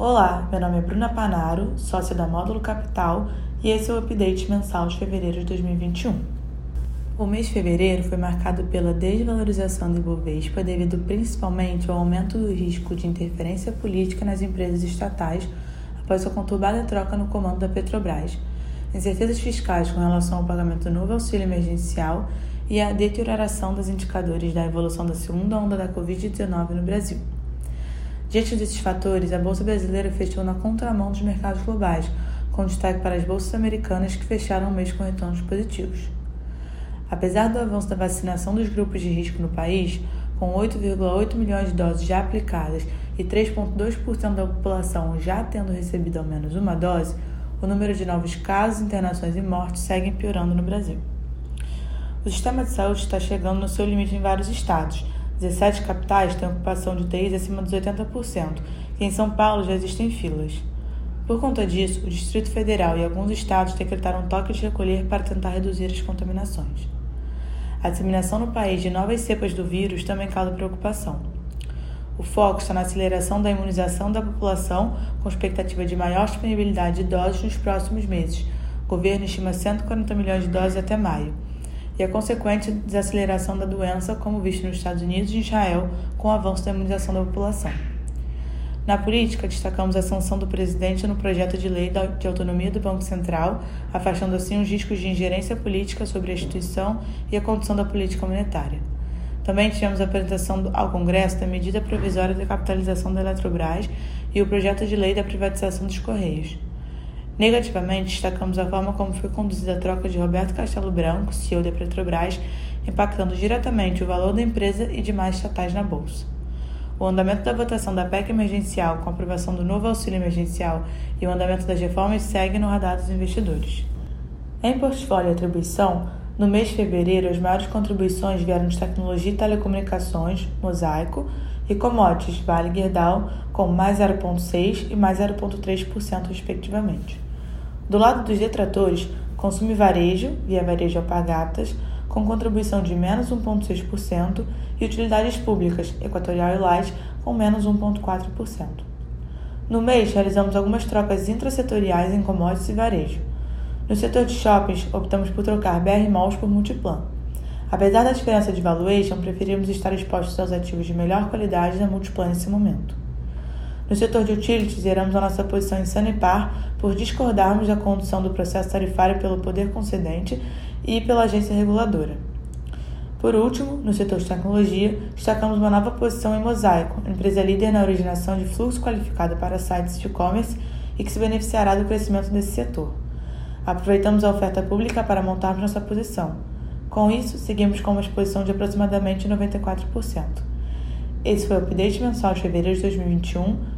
Olá, meu nome é Bruna Panaro, sócia da Módulo Capital, e esse é o update mensal de fevereiro de 2021. O mês de fevereiro foi marcado pela desvalorização do Ibovespa devido principalmente ao aumento do risco de interferência política nas empresas estatais após a conturbada troca no comando da Petrobras, incertezas fiscais com relação ao pagamento do novo auxílio emergencial e a deterioração dos indicadores da evolução da segunda onda da Covid-19 no Brasil. Diante desses fatores, a Bolsa Brasileira fechou na contramão dos mercados globais, com destaque para as bolsas americanas que fecharam o mês com retornos positivos. Apesar do avanço da vacinação dos grupos de risco no país, com 8,8 milhões de doses já aplicadas e 3,2% da população já tendo recebido ao menos uma dose, o número de novos casos, internações e mortes segue piorando no Brasil. O sistema de saúde está chegando no seu limite em vários estados 17 capitais têm ocupação de UTIs acima dos 80%, e em São Paulo já existem filas. Por conta disso, o Distrito Federal e alguns estados decretaram toque de recolher para tentar reduzir as contaminações. A disseminação no país de novas cepas do vírus também causa preocupação. O foco está na aceleração da imunização da população, com expectativa de maior disponibilidade de doses nos próximos meses. O governo estima 140 milhões de doses até maio e a consequente desaceleração da doença, como visto nos Estados Unidos e Israel, com o avanço da imunização da população. Na política, destacamos a sanção do presidente no projeto de lei de autonomia do Banco Central, afastando assim os riscos de ingerência política sobre a instituição e a condução da política monetária. Também tivemos a apresentação ao Congresso da medida provisória de capitalização da Eletrobras e o projeto de lei da privatização dos Correios. Negativamente, destacamos a forma como foi conduzida a troca de Roberto Castelo Branco, CEO da Petrobras, impactando diretamente o valor da empresa e demais estatais na Bolsa. O andamento da votação da PEC emergencial com a aprovação do novo auxílio emergencial e o andamento das reformas segue no radar dos investidores. Em portfólio e atribuição, no mês de fevereiro, as maiores contribuições vieram de tecnologia e telecomunicações, Mosaico, e commodities, Vale Gerdau, com mais 0,6% e mais 0,3%, respectivamente. Do lado dos detratores, consumo e varejo, via varejo Alpagatas, com contribuição de menos 1,6%, e utilidades públicas, Equatorial e Light, com menos 1,4%. No mês, realizamos algumas trocas intrasetoriais em commodities e varejo. No setor de shoppings, optamos por trocar BR Malls por Multiplan. Apesar da diferença de valuation, preferimos estar expostos aos ativos de melhor qualidade da Multiplan nesse momento. No setor de utilities, zeramos a nossa posição em Sanepar por discordarmos da condução do processo tarifário pelo poder concedente e pela agência reguladora. Por último, no setor de tecnologia, destacamos uma nova posição em Mosaico, empresa líder na originação de fluxo qualificado para sites de e-commerce e que se beneficiará do crescimento desse setor. Aproveitamos a oferta pública para montarmos nossa posição. Com isso, seguimos com uma exposição de aproximadamente 94%. Esse foi o update mensal de fevereiro de 2021.